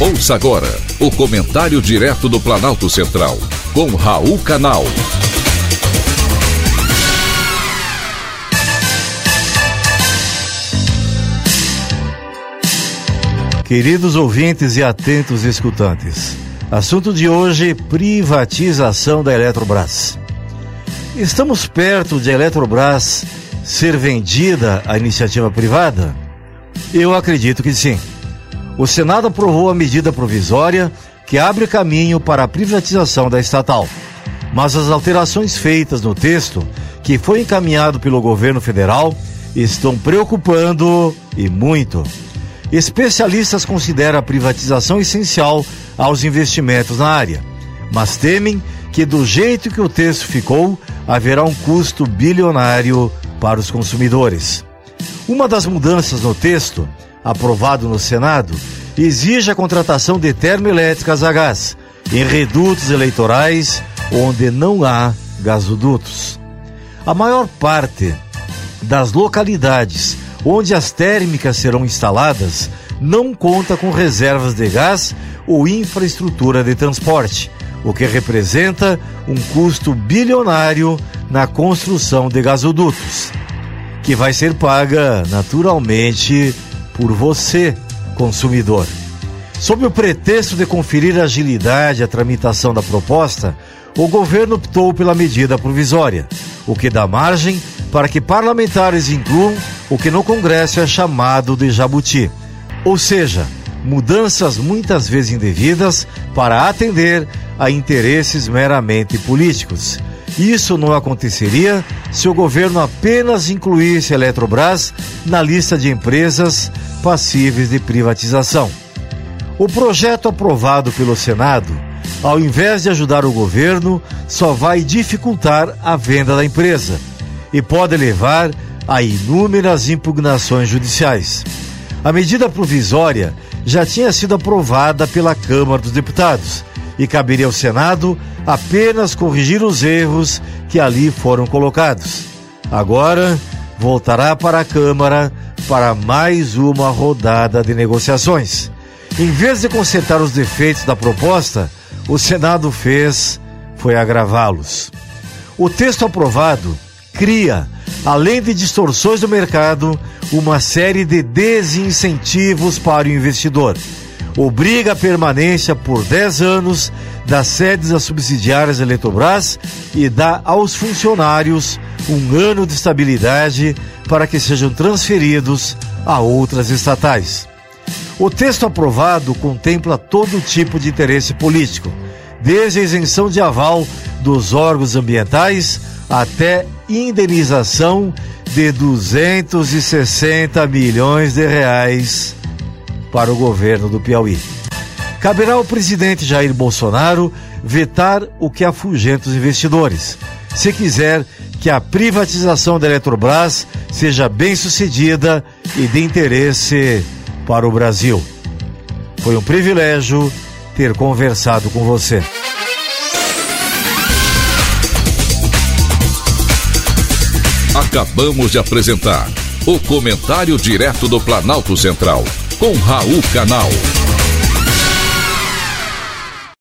Ouça agora o comentário direto do Planalto Central, com Raul Canal. Queridos ouvintes e atentos escutantes, assunto de hoje: privatização da Eletrobras. Estamos perto de a Eletrobras ser vendida à iniciativa privada? Eu acredito que sim o Senado aprovou a medida provisória que abre caminho para a privatização da estatal. Mas as alterações feitas no texto, que foi encaminhado pelo governo federal, estão preocupando e muito. Especialistas consideram a privatização essencial aos investimentos na área, mas temem que, do jeito que o texto ficou, haverá um custo bilionário para os consumidores. Uma das mudanças no texto aprovado no Senado, exige a contratação de termoelétricas a gás em redutos eleitorais onde não há gasodutos. A maior parte das localidades onde as térmicas serão instaladas não conta com reservas de gás ou infraestrutura de transporte, o que representa um custo bilionário na construção de gasodutos, que vai ser paga naturalmente por você, consumidor. Sob o pretexto de conferir agilidade à tramitação da proposta, o governo optou pela medida provisória, o que dá margem para que parlamentares incluam o que no Congresso é chamado de jabuti, ou seja, mudanças muitas vezes indevidas para atender a interesses meramente políticos. Isso não aconteceria se o governo apenas incluísse a Eletrobras na lista de empresas passíveis de privatização. O projeto aprovado pelo Senado, ao invés de ajudar o governo, só vai dificultar a venda da empresa e pode levar a inúmeras impugnações judiciais. A medida provisória já tinha sido aprovada pela Câmara dos Deputados e caberia ao Senado apenas corrigir os erros que ali foram colocados. Agora voltará para a Câmara para mais uma rodada de negociações. Em vez de consertar os defeitos da proposta, o Senado fez foi agravá-los. O texto aprovado cria, além de distorções do mercado, uma série de desincentivos para o investidor. Obriga a permanência por 10 anos das sedes das subsidiárias Eletrobras e dá aos funcionários um ano de estabilidade para que sejam transferidos a outras estatais. O texto aprovado contempla todo tipo de interesse político, desde a isenção de aval dos órgãos ambientais até indenização de 260 milhões de reais para o governo do Piauí. Caberá ao presidente Jair Bolsonaro vetar o que afugenta os investidores, se quiser que a privatização da Eletrobras seja bem sucedida e de interesse para o Brasil. Foi um privilégio ter conversado com você. Acabamos de apresentar o Comentário Direto do Planalto Central, com Raul Canal.